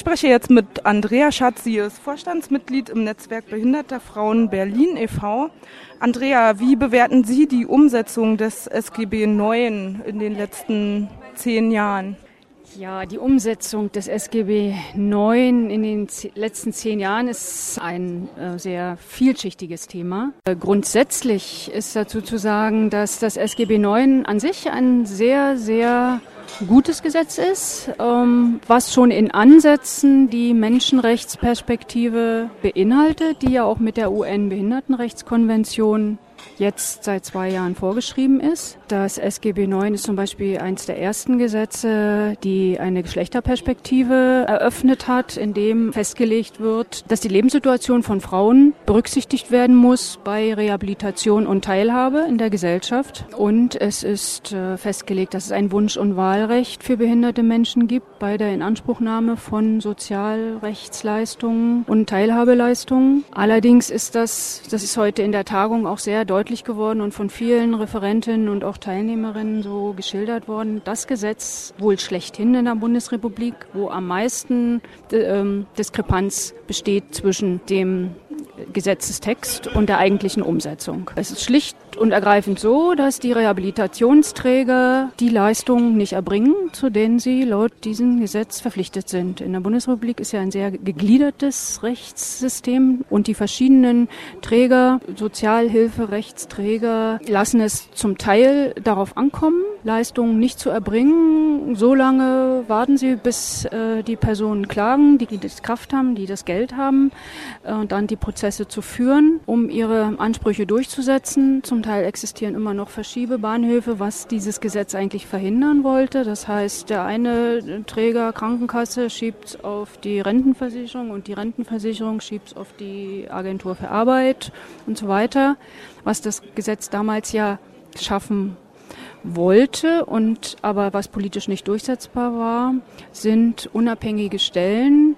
spreche jetzt mit Andrea Schatz. Sie ist Vorstandsmitglied im Netzwerk Behinderter Frauen Berlin e.V. Andrea, wie bewerten Sie die Umsetzung des SGB IX in den letzten zehn Jahren? Ja, die Umsetzung des SGB IX in den letzten zehn Jahren ist ein äh, sehr vielschichtiges Thema. Äh, grundsätzlich ist dazu zu sagen, dass das SGB IX an sich ein sehr, sehr gutes Gesetz ist, ähm, was schon in Ansätzen die Menschenrechtsperspektive beinhaltet, die ja auch mit der UN-Behindertenrechtskonvention jetzt seit zwei Jahren vorgeschrieben ist. Das SGB IX ist zum Beispiel eines der ersten Gesetze, die eine Geschlechterperspektive eröffnet hat, in dem festgelegt wird, dass die Lebenssituation von Frauen berücksichtigt werden muss bei Rehabilitation und Teilhabe in der Gesellschaft. Und es ist äh, festgelegt, dass es ein Wunsch- und Wahlrecht für behinderte Menschen gibt bei der Inanspruchnahme von Sozialrechtsleistungen und Teilhabeleistungen. Allerdings ist das, das ist heute in der Tagung auch sehr deutlich geworden und von vielen Referentinnen und auch Teilnehmerinnen so geschildert worden. Das Gesetz wohl schlechthin in der Bundesrepublik, wo am meisten äh, Diskrepanz besteht zwischen dem Gesetzestext und der eigentlichen Umsetzung. Es ist schlicht und ergreifend so, dass die Rehabilitationsträger die Leistungen nicht erbringen, zu denen sie laut diesem Gesetz verpflichtet sind. In der Bundesrepublik ist ja ein sehr gegliedertes Rechtssystem und die verschiedenen Träger, Sozialhilferechtsträger, lassen es zum Teil darauf ankommen, Leistungen nicht zu erbringen. So lange warten sie, bis äh, die Personen klagen, die das Kraft haben, die das Geld haben, äh, und dann die Prozesse zu führen, um ihre Ansprüche durchzusetzen. Zum Teil existieren immer noch Verschiebebahnhöfe, was dieses Gesetz eigentlich verhindern wollte. Das heißt, der eine Träger Krankenkasse schiebt auf die Rentenversicherung und die Rentenversicherung schiebt auf die Agentur für Arbeit und so weiter, was das Gesetz damals ja schaffen wollte und aber was politisch nicht durchsetzbar war, sind unabhängige Stellen,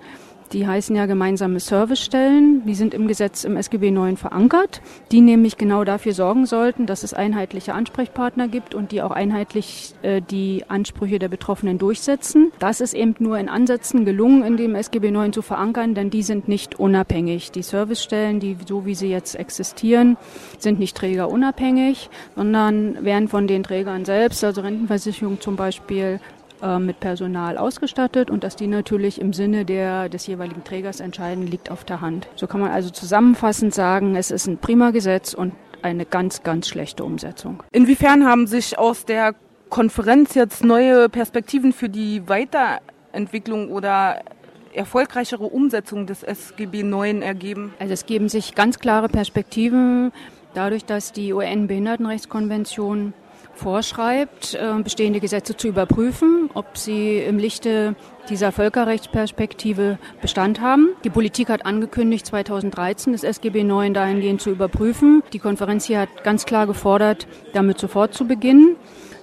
die heißen ja gemeinsame Servicestellen. Die sind im Gesetz im SGB 9 verankert, die nämlich genau dafür sorgen sollten, dass es einheitliche Ansprechpartner gibt und die auch einheitlich äh, die Ansprüche der Betroffenen durchsetzen. Das ist eben nur in Ansätzen gelungen, in dem SGB 9 zu verankern, denn die sind nicht unabhängig. Die Servicestellen, die so wie sie jetzt existieren, sind nicht trägerunabhängig, sondern werden von den Trägern selbst, also Rentenversicherung zum Beispiel, äh, mit Personal ausgestattet und dass die natürlich im Sinne der, des jeweiligen Trägers entscheiden, liegt auf der Hand. So kann man also zusammenfassend sagen, es ist ein prima Gesetz und eine ganz, ganz schlechte Umsetzung. Inwiefern haben sich aus der Konferenz jetzt neue Perspektiven für die Weiterentwicklung oder erfolgreichere Umsetzung des SGB IX ergeben? Also es geben sich ganz klare Perspektiven dadurch, dass die UN-Behindertenrechtskonvention vorschreibt, äh, bestehende Gesetze zu überprüfen, ob sie im Lichte dieser Völkerrechtsperspektive Bestand haben. Die Politik hat angekündigt, 2013 das SGB 9 dahingehend zu überprüfen. Die Konferenz hier hat ganz klar gefordert, damit sofort zu beginnen.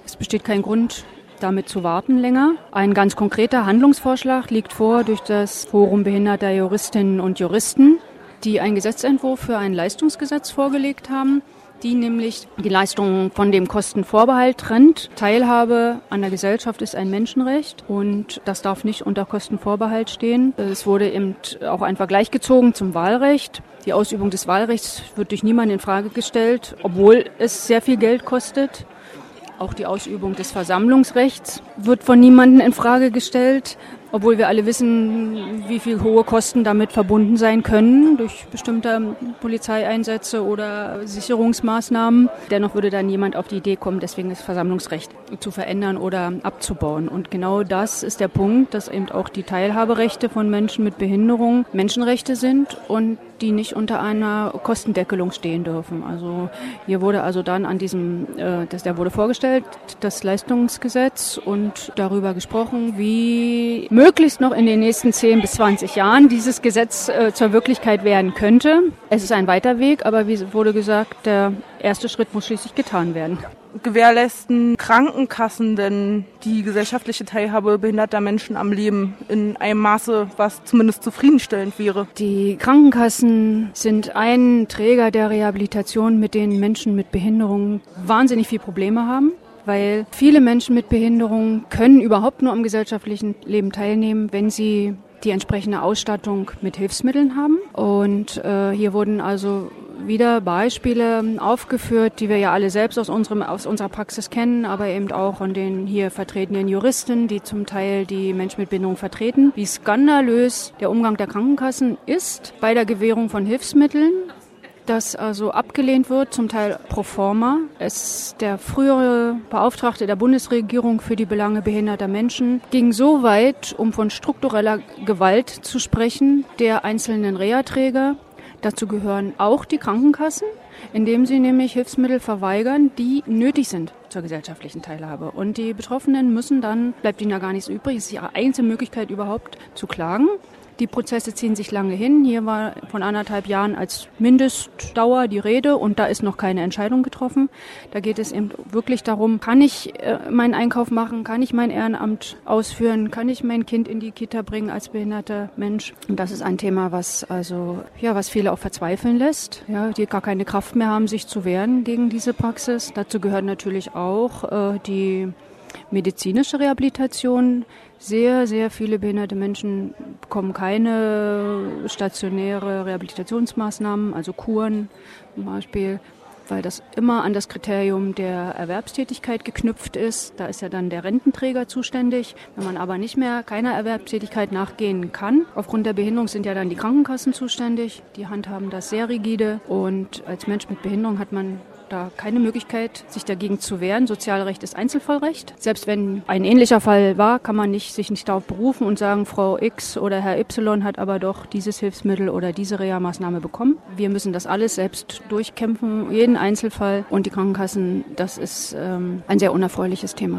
Es besteht kein Grund, damit zu warten länger. Ein ganz konkreter Handlungsvorschlag liegt vor durch das Forum behinderter Juristinnen und Juristen, die einen Gesetzentwurf für ein Leistungsgesetz vorgelegt haben die nämlich die Leistungen von dem Kostenvorbehalt trennt. Teilhabe an der Gesellschaft ist ein Menschenrecht und das darf nicht unter Kostenvorbehalt stehen. Es wurde eben auch ein Vergleich gezogen zum Wahlrecht. Die Ausübung des Wahlrechts wird durch niemanden in Frage gestellt, obwohl es sehr viel Geld kostet. Auch die Ausübung des Versammlungsrechts wird von niemanden in Frage gestellt obwohl wir alle wissen, wie viel hohe Kosten damit verbunden sein können durch bestimmte Polizeieinsätze oder Sicherungsmaßnahmen. Dennoch würde dann jemand auf die Idee kommen, deswegen das Versammlungsrecht zu verändern oder abzubauen. Und genau das ist der Punkt, dass eben auch die Teilhaberechte von Menschen mit Behinderung Menschenrechte sind und die nicht unter einer Kostendeckelung stehen dürfen. Also hier wurde also dann an diesem, äh, das, der wurde vorgestellt, das Leistungsgesetz und darüber gesprochen, wie möglichst noch in den nächsten 10 bis 20 Jahren dieses Gesetz äh, zur Wirklichkeit werden könnte. Es ist ein weiter Weg, aber wie wurde gesagt, der erste Schritt muss schließlich getan werden. Gewährleisten Krankenkassen denn die gesellschaftliche Teilhabe behinderter Menschen am Leben in einem Maße, was zumindest zufriedenstellend wäre? Die Krankenkassen sind ein Träger der Rehabilitation, mit denen Menschen mit Behinderungen wahnsinnig viel Probleme haben weil viele Menschen mit Behinderung können überhaupt nur am gesellschaftlichen Leben teilnehmen, wenn sie die entsprechende Ausstattung mit Hilfsmitteln haben. Und äh, hier wurden also wieder Beispiele aufgeführt, die wir ja alle selbst aus, unserem, aus unserer Praxis kennen, aber eben auch von den hier vertretenen Juristen, die zum Teil die Menschen mit Behinderung vertreten, wie skandalös der Umgang der Krankenkassen ist bei der Gewährung von Hilfsmitteln das also abgelehnt wird, zum Teil pro forma. Es, der frühere Beauftragte der Bundesregierung für die Belange behinderter Menschen ging so weit, um von struktureller Gewalt zu sprechen, der einzelnen Reha-Träger. Dazu gehören auch die Krankenkassen, indem sie nämlich Hilfsmittel verweigern, die nötig sind zur gesellschaftlichen Teilhabe. Und die Betroffenen müssen dann, bleibt ihnen ja gar nichts übrig, ist ihre einzige Möglichkeit überhaupt zu klagen. Die Prozesse ziehen sich lange hin. Hier war von anderthalb Jahren als Mindestdauer die Rede und da ist noch keine Entscheidung getroffen. Da geht es eben wirklich darum, kann ich äh, meinen Einkauf machen, kann ich mein Ehrenamt ausführen, kann ich mein Kind in die Kita bringen als behinderter Mensch. Und das ist ein Thema, was also ja, was viele auch verzweifeln lässt, ja, die gar keine Kraft mehr haben, sich zu wehren gegen diese Praxis. Dazu gehört natürlich auch äh, die medizinische Rehabilitation. Sehr, sehr viele behinderte Menschen bekommen keine stationäre Rehabilitationsmaßnahmen, also Kuren zum Beispiel, weil das immer an das Kriterium der Erwerbstätigkeit geknüpft ist. Da ist ja dann der Rententräger zuständig. Wenn man aber nicht mehr keiner Erwerbstätigkeit nachgehen kann, aufgrund der Behinderung sind ja dann die Krankenkassen zuständig. Die handhaben das sehr rigide und als Mensch mit Behinderung hat man da keine Möglichkeit, sich dagegen zu wehren. Sozialrecht ist Einzelfallrecht. Selbst wenn ein ähnlicher Fall war, kann man nicht, sich nicht darauf berufen und sagen, Frau X oder Herr Y hat aber doch dieses Hilfsmittel oder diese Reha-Maßnahme bekommen. Wir müssen das alles selbst durchkämpfen, jeden Einzelfall. Und die Krankenkassen, das ist ähm, ein sehr unerfreuliches Thema.